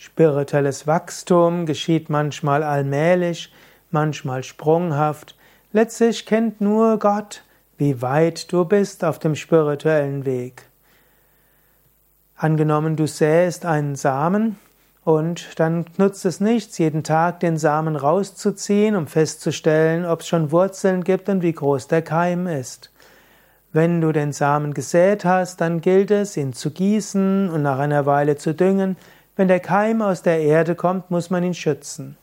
Spirituelles Wachstum geschieht manchmal allmählich, manchmal sprunghaft. Letztlich kennt nur Gott, wie weit du bist auf dem spirituellen Weg. Angenommen, du säst einen Samen und dann nutzt es nichts, jeden Tag den Samen rauszuziehen, um festzustellen, ob es schon Wurzeln gibt und wie groß der Keim ist. Wenn du den Samen gesät hast, dann gilt es, ihn zu gießen und nach einer Weile zu düngen, wenn der Keim aus der Erde kommt, muss man ihn schützen.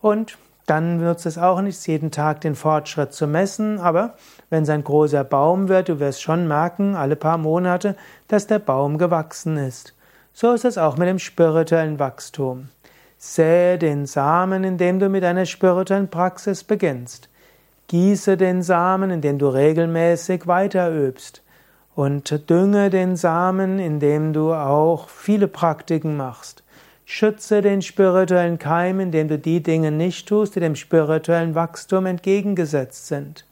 Und dann nutzt es auch nicht, jeden Tag den Fortschritt zu messen, aber wenn es ein großer Baum wird, du wirst schon merken, alle paar Monate, dass der Baum gewachsen ist. So ist es auch mit dem spirituellen Wachstum. Sähe den Samen, indem du mit einer spirituellen Praxis beginnst. Gieße den Samen, indem du regelmäßig weiterübst und dünge den Samen, indem du auch viele Praktiken machst. Schütze den spirituellen Keim, indem du die Dinge nicht tust, die dem spirituellen Wachstum entgegengesetzt sind.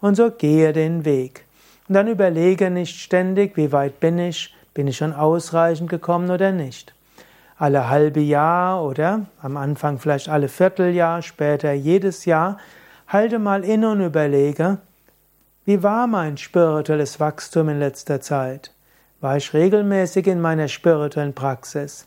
Und so gehe den Weg. Und dann überlege nicht ständig, wie weit bin ich, bin ich schon ausreichend gekommen oder nicht. Alle halbe Jahr oder am Anfang vielleicht alle Vierteljahr, später jedes Jahr, halte mal inne und überlege, wie war mein spirituelles Wachstum in letzter Zeit? War ich regelmäßig in meiner spirituellen Praxis?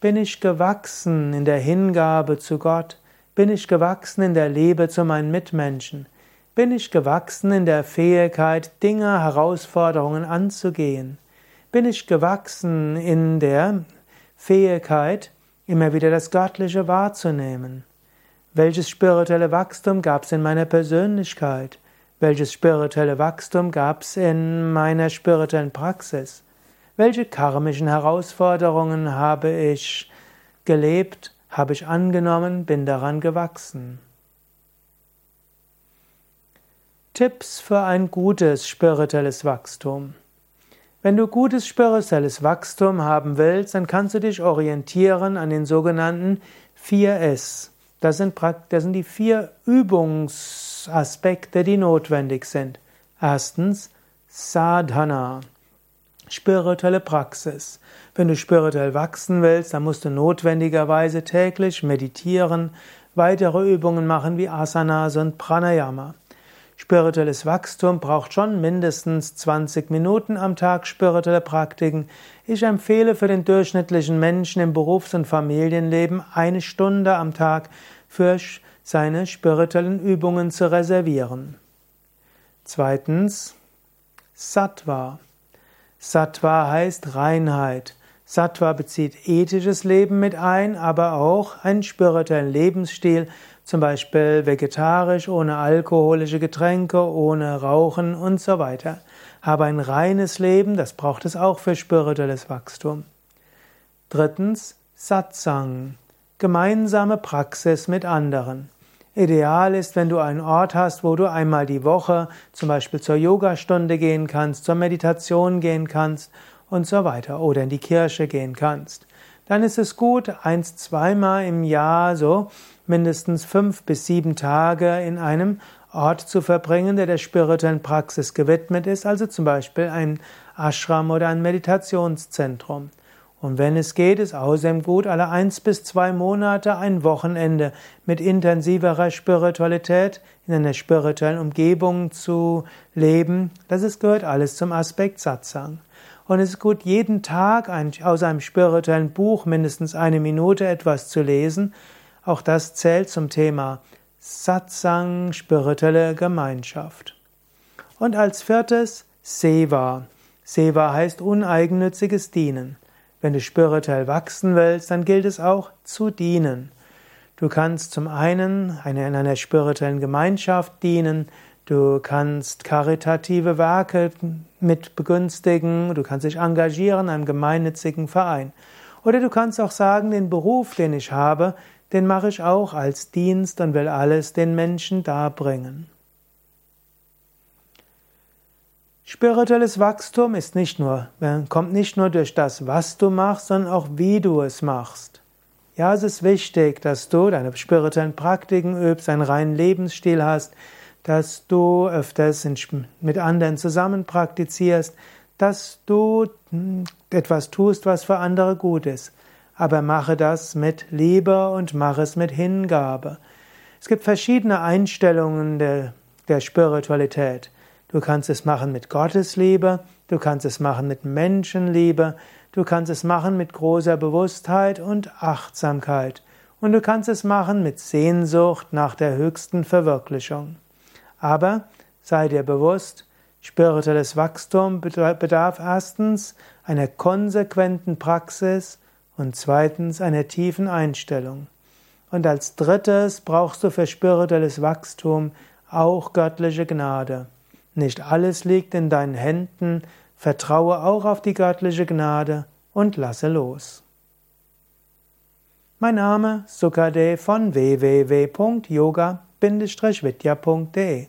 Bin ich gewachsen in der Hingabe zu Gott? Bin ich gewachsen in der Liebe zu meinen Mitmenschen? Bin ich gewachsen in der Fähigkeit, Dinge, Herausforderungen anzugehen? Bin ich gewachsen in der Fähigkeit, immer wieder das Göttliche wahrzunehmen? Welches spirituelle Wachstum gab es in meiner Persönlichkeit? Welches spirituelle Wachstum gab es in meiner spirituellen Praxis? Welche karmischen Herausforderungen habe ich gelebt, habe ich angenommen, bin daran gewachsen? Tipps für ein gutes spirituelles Wachstum. Wenn du gutes spirituelles Wachstum haben willst, dann kannst du dich orientieren an den sogenannten 4S. Das sind, das sind die vier Übungs Aspekte, die notwendig sind. Erstens Sadhana, spirituelle Praxis. Wenn du spirituell wachsen willst, dann musst du notwendigerweise täglich meditieren, weitere Übungen machen wie Asanas und Pranayama. Spirituelles Wachstum braucht schon mindestens 20 Minuten am Tag spirituelle Praktiken. Ich empfehle für den durchschnittlichen Menschen im Berufs- und Familienleben eine Stunde am Tag für seine spirituellen Übungen zu reservieren. Zweitens, Sattva. Sattva heißt Reinheit. Sattva bezieht ethisches Leben mit ein, aber auch einen spirituellen Lebensstil, zum Beispiel vegetarisch, ohne alkoholische Getränke, ohne Rauchen und so weiter. Aber ein reines Leben, das braucht es auch für spirituelles Wachstum. Drittens, Satsang gemeinsame Praxis mit anderen. Ideal ist, wenn du einen Ort hast, wo du einmal die Woche zum Beispiel zur Yogastunde gehen kannst, zur Meditation gehen kannst und so weiter oder in die Kirche gehen kannst. Dann ist es gut, eins, zweimal im Jahr so mindestens fünf bis sieben Tage in einem Ort zu verbringen, der der spirituellen Praxis gewidmet ist, also zum Beispiel ein Ashram oder ein Meditationszentrum. Und wenn es geht, ist außerdem gut, alle eins bis zwei Monate ein Wochenende mit intensiverer Spiritualität in einer spirituellen Umgebung zu leben. Das ist, gehört alles zum Aspekt Satsang. Und es ist gut, jeden Tag ein, aus einem spirituellen Buch mindestens eine Minute etwas zu lesen. Auch das zählt zum Thema Satsang, spirituelle Gemeinschaft. Und als viertes Seva. Seva heißt uneigennütziges Dienen. Wenn du spirituell wachsen willst, dann gilt es auch zu dienen. Du kannst zum einen in einer spirituellen Gemeinschaft dienen, du kannst karitative Werke mit begünstigen, du kannst dich engagieren in einem gemeinnützigen Verein. Oder du kannst auch sagen, den Beruf, den ich habe, den mache ich auch als Dienst und will alles den Menschen darbringen. Spirituelles Wachstum ist nicht nur, kommt nicht nur durch das, was du machst, sondern auch wie du es machst. Ja, es ist wichtig, dass du deine spirituellen Praktiken übst, einen reinen Lebensstil hast, dass du öfters mit anderen zusammen praktizierst, dass du hm, etwas tust, was für andere gut ist. aber mache das mit Liebe und mache es mit Hingabe. Es gibt verschiedene Einstellungen der, der Spiritualität. Du kannst es machen mit Gottesliebe, du kannst es machen mit Menschenliebe, du kannst es machen mit großer Bewusstheit und Achtsamkeit und du kannst es machen mit Sehnsucht nach der höchsten Verwirklichung. Aber sei dir bewusst, spirituelles Wachstum bedarf erstens einer konsequenten Praxis und zweitens einer tiefen Einstellung. Und als drittes brauchst du für spirituelles Wachstum auch göttliche Gnade. Nicht alles liegt in deinen Händen, vertraue auch auf die göttliche Gnade und lasse los. Mein Name Sukade von www.yoga-vidya.de